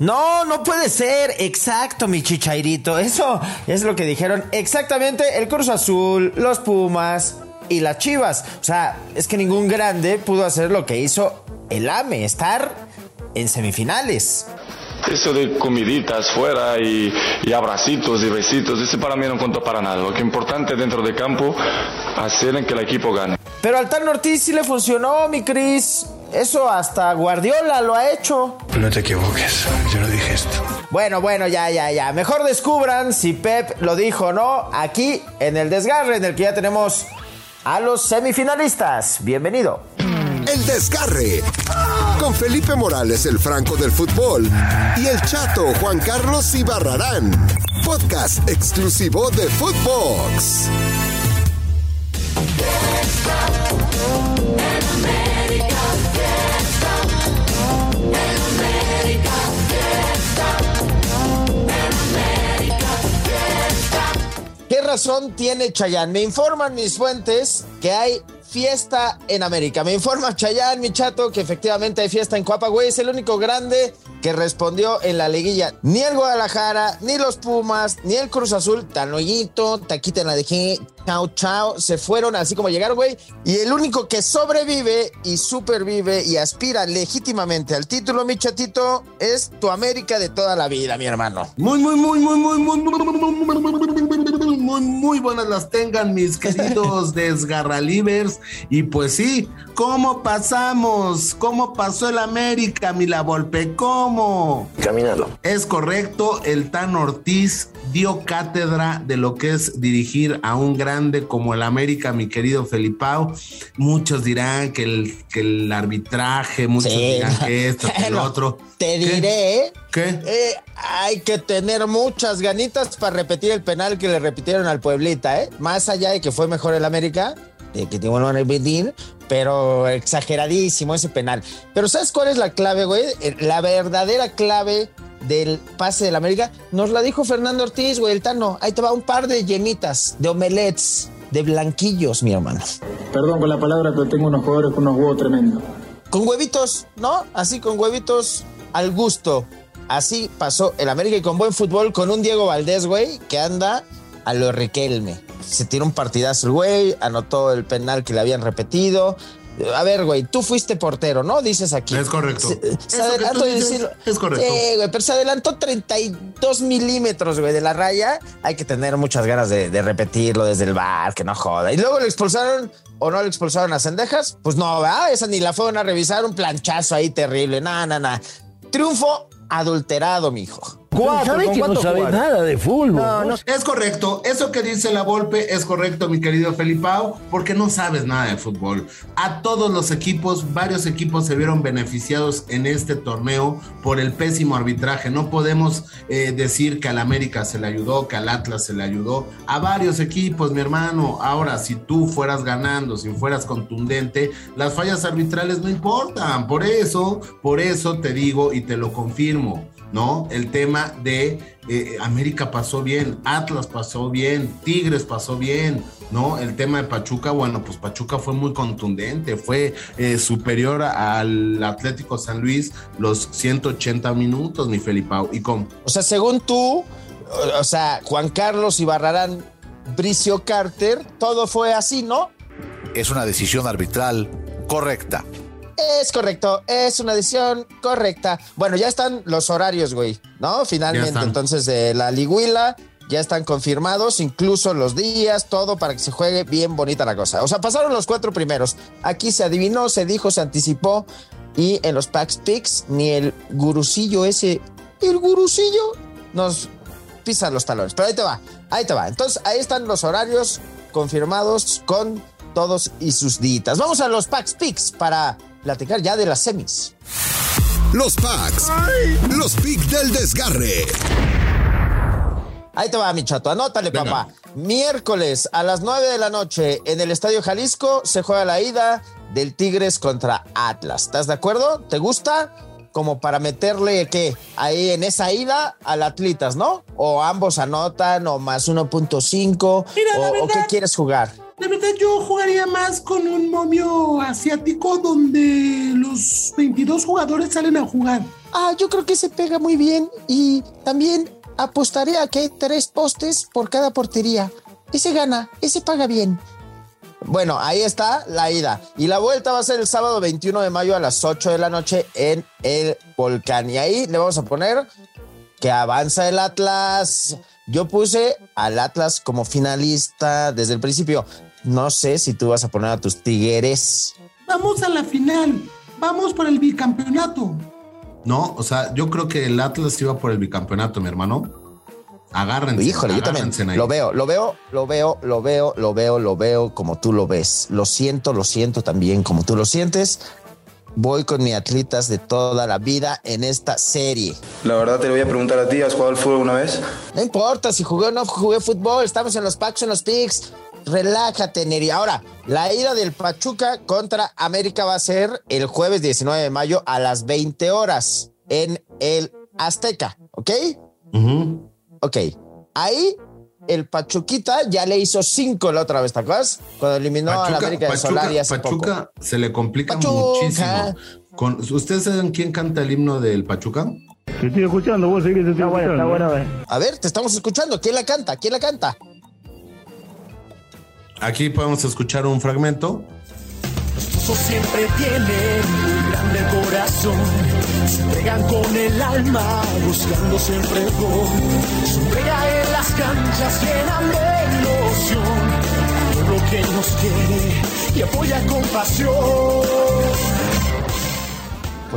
No, no puede ser. Exacto, mi chichairito. Eso es lo que dijeron exactamente el Cruz Azul, los Pumas y las Chivas. O sea, es que ningún grande pudo hacer lo que hizo el AME, estar en semifinales. Eso de comiditas fuera y, y, abracitos y besitos, ese para mí no cuenta para nada. Lo que es importante dentro de campo, hacer en que el equipo gane. Pero al Tan Ortiz sí le funcionó, mi Cris. Eso hasta Guardiola lo ha hecho. No te equivoques, yo no dije esto. Bueno, bueno, ya, ya, ya. Mejor descubran si Pep lo dijo o no aquí en el desgarre en el que ya tenemos a los semifinalistas. Bienvenido. El desgarre. Con Felipe Morales, el Franco del fútbol. Y el chato Juan Carlos Ibarrarán. Podcast exclusivo de Footbox. Razón tiene Chayanne? Me informan mis fuentes que hay fiesta en América. Me informa Chayanne, mi chato, que efectivamente hay fiesta en Coapa, güey. Es el único grande que respondió en la liguilla. Ni el Guadalajara, ni los Pumas, ni el Cruz Azul, Tanoyito, Taquita en la dejé, chao, chao, se fueron así como llegaron, güey. Y el único que sobrevive y supervive y aspira legítimamente al título, mi chatito, es tu América de toda la vida, mi hermano. Muy, muy, muy, muy, muy, muy, muy, muy, muy, muy buenas las tengan mis queridos desgarralivers. Y pues sí, ¿cómo pasamos? ¿Cómo pasó el América, mi la Volpe? ¿Cómo? Caminando. Es correcto, el Tan Ortiz dio cátedra de lo que es dirigir a un grande como el América, mi querido Felipao. Muchos dirán que el, que el arbitraje, muchos Sí. dirán que esto, que lo Bueno, otro. Te ¿Qué? diré. ¿Qué? Eh, hay que tener muchas ganitas para repetir el penal que le repitieron al Pueblita, ¿eh? Más allá de que fue mejor el América, de que te vuelvan a repetir, pero exageradísimo ese penal. Pero ¿sabes cuál es la clave, güey? Eh, La verdadera clave del pase del América nos la dijo Fernando Ortiz, güey, el Tano. Ahí te va un par de yemitas, de omelets, de blanquillos, mi hermano. Perdón con la palabra, pero tengo unos jugadores con unos huevos tremendos. Con huevitos, ¿no? Así con huevitos al gusto. Así pasó el América y con buen fútbol, con un Diego Valdés, güey, que anda a lo Riquelme. Se tiró un partidazo el güey, anotó el penal que le habían repetido. A ver, güey, tú fuiste portero, ¿no? Dices aquí. Es correcto. Se, se adelantó dices es correcto. Sí, güey, pero se adelantó 32 milímetros, güey, de la raya. Hay que tener muchas ganas de, de repetirlo desde el bar, que no joda. Y luego le expulsaron o no le expulsaron a Cendejas. Pues no, ¿verdad? Esa ni la fueron a revisar. Un planchazo ahí terrible. Nada, nada, nada. Triunfo adulterado, mijo. ¿Sabe que no sabe nada de fútbol? No, no, es correcto. Eso que dice la Volpe es correcto, mi querido Felipao, porque no sabes nada de fútbol. A todos los equipos, varios equipos se vieron beneficiados en este torneo por el pésimo arbitraje. No podemos eh, decir que al América se le ayudó, que al Atlas se le ayudó. A varios equipos, mi hermano. Ahora, si tú fueras ganando, si fueras contundente, las fallas arbitrales no importan. Por eso, por eso te digo y te lo confirmo. ¿No? El tema de eh, América pasó bien, Atlas pasó bien, Tigres pasó bien, ¿no? El tema de Pachuca, bueno, pues Pachuca fue muy contundente, fue eh, superior al Atlético San Luis los 180 minutos, mi Felipao. ¿Y cómo? O sea, según tú, o sea, Juan Carlos Ibarrarán, Bricio Carter, todo fue así, ¿no? Es una decisión arbitral correcta. Es correcto, es una decisión correcta. Bueno, ya están los horarios, güey, ¿no? Finalmente, entonces, de la Liguila ya están confirmados, incluso los días, todo para que se juegue bien bonita la cosa. O sea, pasaron los cuatro primeros. Aquí se adivinó, se dijo, se anticipó. Y en los Packs Picks, ni el gurucillo ese, el gurucillo, nos pisa los talones. Pero ahí te va, ahí te va. Entonces, ahí están los horarios confirmados con todos y sus ditas. Vamos a los Packs Picks para platicar ya de las semis. Los packs. Los picks del desgarre. Ahí te va, mi chato. Anótale, Venga. papá. Miércoles a las 9 de la noche en el Estadio Jalisco se juega la ida del Tigres contra Atlas. ¿Estás de acuerdo? ¿Te gusta? Como para meterle, ¿qué? Ahí en esa ida al Atlitas, ¿no? O ambos anotan, o más 1.5. Mira, la o, o qué quieres jugar? La verdad yo jugaría más con un momio asiático donde los 22 jugadores salen a jugar. Ah, yo creo que se pega muy bien y también apostaría a que hay tres postes por cada portería. Ese gana, ese paga bien. Bueno, ahí está la ida. Y la vuelta va a ser el sábado 21 de mayo a las 8 de la noche en el Volcán. Y ahí le vamos a poner que avanza el Atlas. Yo puse al Atlas como finalista desde el principio. No sé si tú vas a poner a tus Tigres. Vamos a la final. Vamos por el bicampeonato. No, o sea, yo creo que el Atlas iba por el bicampeonato, mi hermano. Agárrense. Híjole, yo también lo veo, lo veo, lo veo, lo veo, lo veo, lo veo como tú lo ves. Lo siento, lo siento también como tú lo sientes. Voy con mi atletas de toda la vida en esta serie. La verdad te lo voy a preguntar a ti, ¿has jugado al fútbol una vez? No importa si jugué o no jugué fútbol, estamos en los packs, en los picks. Relájate, Neri. Ahora, la ida del Pachuca contra América va a ser el jueves 19 de mayo a las 20 horas en el Azteca, ¿ok? Ok. Ahí el Pachuquita ya le hizo cinco la otra vez, ¿te acuerdas? Cuando eliminó a la América de Solari Pachuca se le complica muchísimo. Con, ¿Ustedes saben quién canta el himno del Pachuca? Te estoy escuchando, vos seguís está bueno, está bueno, A ver, te estamos escuchando. ¿Quién la canta? ¿Quién la canta? Aquí podemos escuchar un fragmento. siempre tiene un grande corazón. Se pegan con el alma, buscando siempre gol. Su pega en las canchas llenan de ilusión. Lo que nos quiere y apoya con pasión.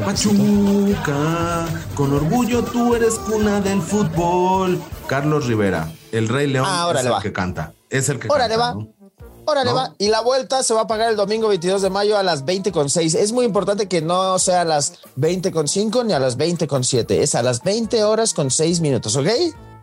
Pachuca, con orgullo tú eres cuna del fútbol. Carlos Rivera, el Rey León ah, es el que canta. Es el que Órale canta. va. Órale, va. Y la vuelta se va a pagar el domingo 22 de mayo a las 20.6. Es muy importante que no sea a las 20.5 ni a las 20.7. Es a las 20 horas con 6 minutos, ¿ok?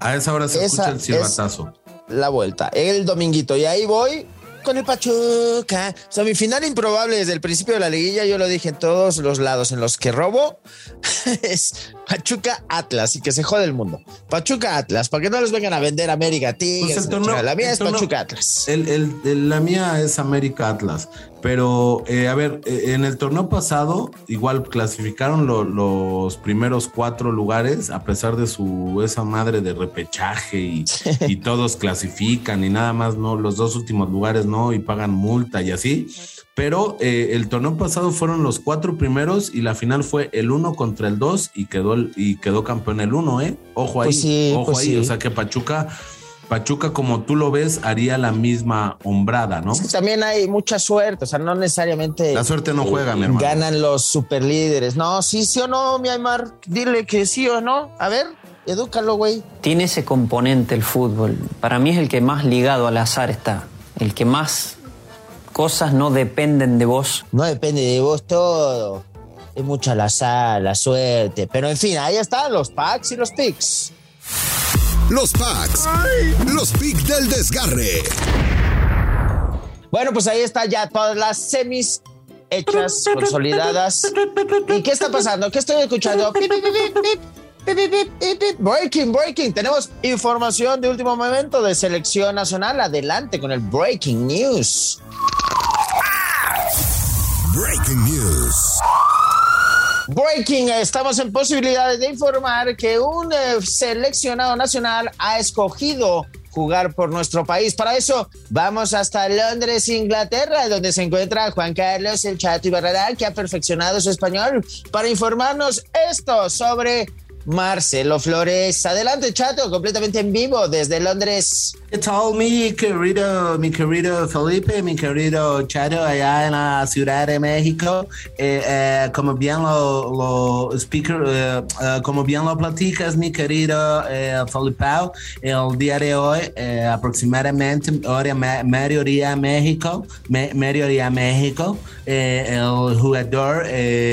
A esa hora se escucha el silbatazo. La vuelta, el dominguito. Y ahí voy con el Pachuca. Semifinal improbable desde el principio de la liguilla, yo lo dije en todos los lados en los que robo, es Pachuca Atlas y que se jode el mundo. Pachuca Atlas, para que no les vengan a vender América Tigres. Pues la mía es Pachuca Atlas. la mía es América Atlas. Pero, eh, a ver, eh, en el torneo pasado, igual clasificaron los primeros cuatro lugares, a pesar de su esa madre de repechaje y, y, todos clasifican y nada más, no, los dos últimos lugares no, y pagan multa y así. Pero eh, el torneo pasado fueron los cuatro primeros y la final fue el uno contra el dos y quedó, y quedó campeón el uno, ¿eh? Ojo ahí, pues ojo pues ahí. O sea que Pachuca Pachuca, como tú lo ves, haría la misma hombrada, ¿no? también hay mucha suerte, o sea, no necesariamente. La suerte no juega, mi hermano. Ganan los superlíderes. No, sí, sí o no, mi Aymar. Dile que sí o no. A ver, edúcalo, güey. Tiene ese componente el fútbol. Para mí es el que más ligado al azar está. El que más cosas no dependen de vos. No depende de vos todo. Es mucha la azar, la suerte. Pero en fin, ahí están los packs y los picks. Los packs. Los picks del desgarre. Bueno, pues ahí está ya todas las semis hechas, consolidadas. ¿Y qué está pasando? ¿Qué estoy escuchando? Breaking, breaking. Tenemos información de último momento de selección nacional. Adelante con el breaking news. Breaking news. Breaking, estamos en posibilidades de informar que un eh, seleccionado nacional ha escogido jugar por nuestro país. Para eso vamos hasta Londres, Inglaterra, donde se encuentra Juan Carlos El Chato Ibarra, que ha perfeccionado su español para informarnos esto sobre Marcelo Flores. Adelante, chato, completamente en vivo desde Londres. ¿Qué tal, mi querido, mi querido Felipe, mi querido Chato, allá en la Ciudad de México? Eh, eh, como bien lo, eh, como bien lo platicas, mi querido Felipe, el día de hoy, aproximadamente hora mediodía México, mediodía México, el jugador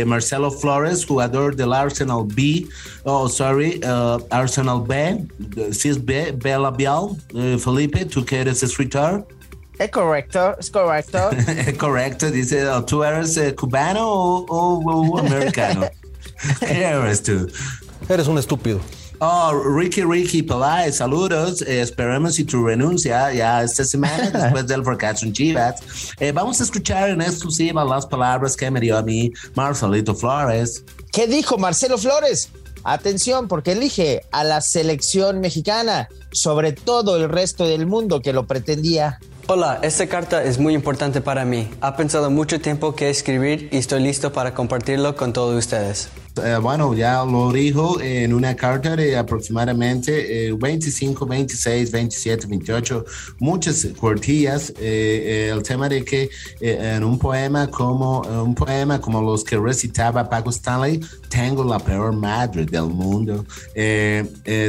Marcelo Flores, jugador del Arsenal B, oh sorry, Arsenal B, CIS B, Bella Bial, Felipe, tú que eres escritor. Es correcto, es correcto. es correcto, dice, ¿tú eres eh, cubano o, americano? ¿Qué eres tú? Eres un estúpido. Oh, Ricky Ricky Peláez, saludos. Eh, esperemos si tu renuncia ya esta semana después del fracaso en Chivas. Eh, vamos a escuchar en exclusiva las palabras que me dio a mí Marcelito Flores. ¿Qué dijo Marcelo Flores? Atención, porque elige a la selección mexicana sobre todo el resto del mundo que lo pretendía. Hola, esta carta es muy importante para mí. Ha pensado mucho tiempo que escribir y estoy listo para compartirlo con todos ustedes. Eh, bueno, ya lo dijo en una carta de aproximadamente 25, 26, 27, 28, muchas cuartillas. Eh, eh, el tema de que en un poema como un poema como los que recitaba Paco Stanley, tengo la peor madre del mundo.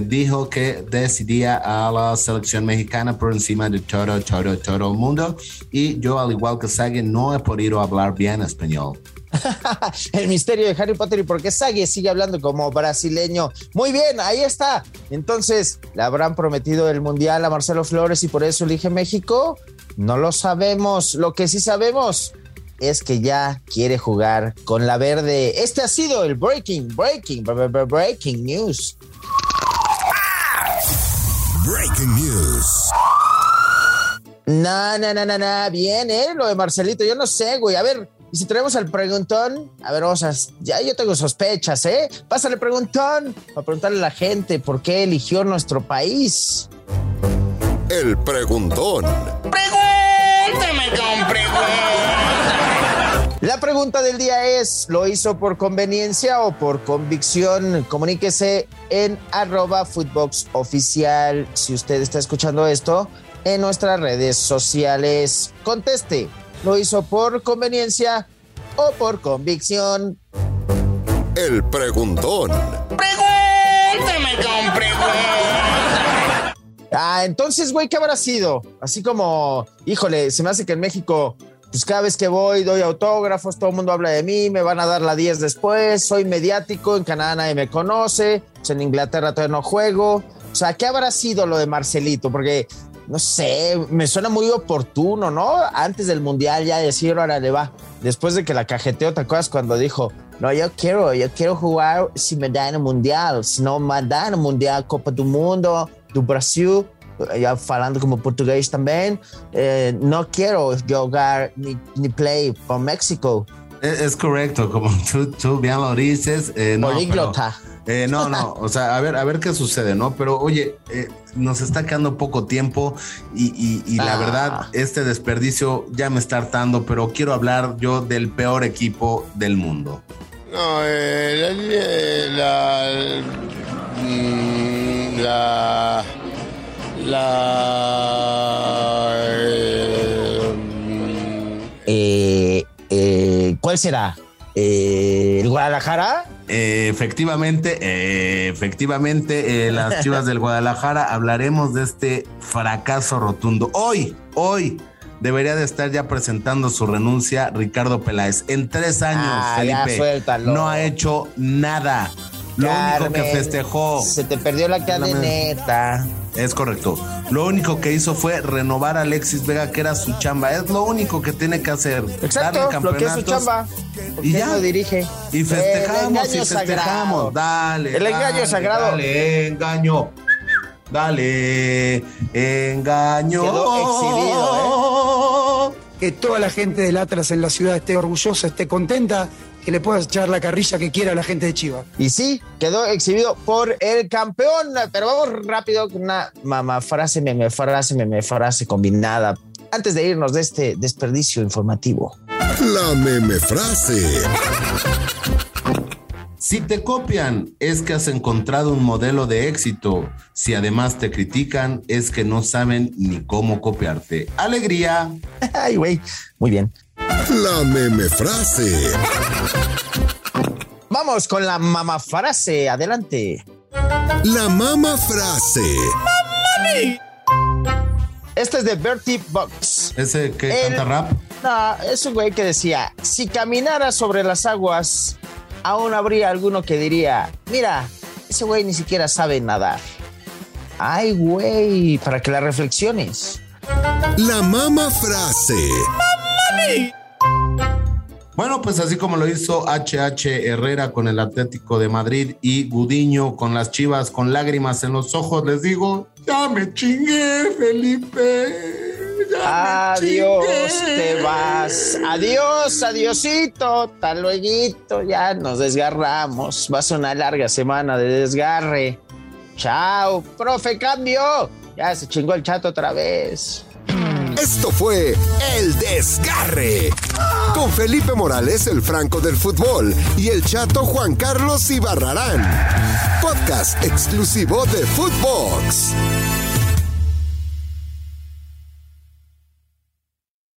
dijo que decidía a la selección mexicana por encima de todo, todo, todo el mundo. Y yo, al igual que Sage, no he podido hablar bien español. el misterio de Harry Potter y por qué sigue hablando como brasileño. Muy bien, ahí está. Entonces, ¿le habrán prometido el mundial a Marcelo Flores y por eso elige México? No lo sabemos. Lo que sí sabemos es que ya quiere jugar con la verde. Este ha sido el breaking, breaking, breaking news. Breaking news. No, no, no, no, no. Bien, ¿eh? Lo de Marcelito. Yo no sé, güey. A ver, y si traemos al preguntón, a ver, vamos a, ya yo tengo sospechas, ¿eh? Pásale preguntón, para preguntarle a la gente por qué eligió nuestro país. El preguntón. Pregúntame con La pregunta del día es, ¿lo hizo por conveniencia o por convicción? Comuníquese en arroba footbox oficial si usted está escuchando esto en nuestras redes sociales. Conteste lo hizo por conveniencia o por convicción. El preguntón. Pregúntame con preguntón. Ah, entonces, güey, ¿qué habrá sido? Así como, híjole, se me hace que en México, pues cada vez que voy, doy autógrafos, todo el mundo habla de mí, me van a dar la 10 después, soy mediático, en Canadá nadie me conoce, pues en Inglaterra todavía no juego. O sea, ¿qué habrá sido lo de Marcelito? Porque no sé, me suena muy oportuno, ¿no? Antes del mundial ya decir, ahora le va. Después de que la cajeteó, ¿te acuerdas cuando dijo, no, yo quiero, yo quiero jugar si me dan el mundial, si no me dan el mundial, Copa do Mundo, do Brasil, ya hablando como portugués también, eh, no quiero jugar ni, ni play por México. Es, correcto, como tú, bien lo dices. Eh, no, eh, no, no, o sea, a ver, a ver qué sucede, ¿no? Pero oye, eh, nos está quedando poco tiempo y, la ah. verdad, este desperdicio ya me está hartando, pero quiero hablar yo del peor equipo del mundo. No, eh, la, la, la, eh, ¿Cuál será? ¿El Guadalajara? Eh, efectivamente, eh, efectivamente, eh, las Chivas del Guadalajara hablaremos de este fracaso rotundo. Hoy, hoy debería de estar ya presentando su renuncia Ricardo Peláez. En tres años, ah, Felipe, no ha hecho nada. Lo único que festejó. Se te perdió la cadeneta. Es correcto. Lo único que hizo fue renovar a Alexis Vega, que era su chamba. Es lo único que tiene que hacer. Exacto, lo que es su chamba. Y ya lo dirige. Y festejamos y festejamos. Dale. El engaño sagrado. Dale, engaño. Dale, engaño. Quedó exhibido, ¿eh? Que toda la gente del Atlas en la ciudad esté orgullosa, esté contenta que le puedas echar la carrilla que quiera a la gente de Chivas. Y sí, quedó exhibido por el campeón. Pero vamos rápido con una mamá frase, meme frase, meme frase combinada. Antes de irnos de este desperdicio informativo. La meme frase. Si te copian, es que has encontrado un modelo de éxito. Si además te critican, es que no saben ni cómo copiarte. Alegría. Ay, güey. Muy bien. La meme frase. Vamos con la mama frase. Adelante. La mama frase. Este es de Bertie Box. ¿Ese que canta rap? No, es un güey que decía: Si caminara sobre las aguas, aún habría alguno que diría: Mira, ese güey ni siquiera sabe nadar. Ay, güey, para que la reflexiones. La mama frase. Bueno, pues así como lo hizo HH Herrera con el Atlético de Madrid y Gudiño con las Chivas con lágrimas en los ojos, les digo, ya me chingué, Felipe. Adiós, te vas. Adiós, adiosito. Hasta luego. Ya nos desgarramos. Va a ser una larga semana de desgarre. Chao, profe, cambio. Ya se chingó el chato otra vez. Esto fue El Desgarre. Con Felipe Morales, el Franco del Fútbol, y el chato Juan Carlos Ibarrarán. Podcast exclusivo de Footbox.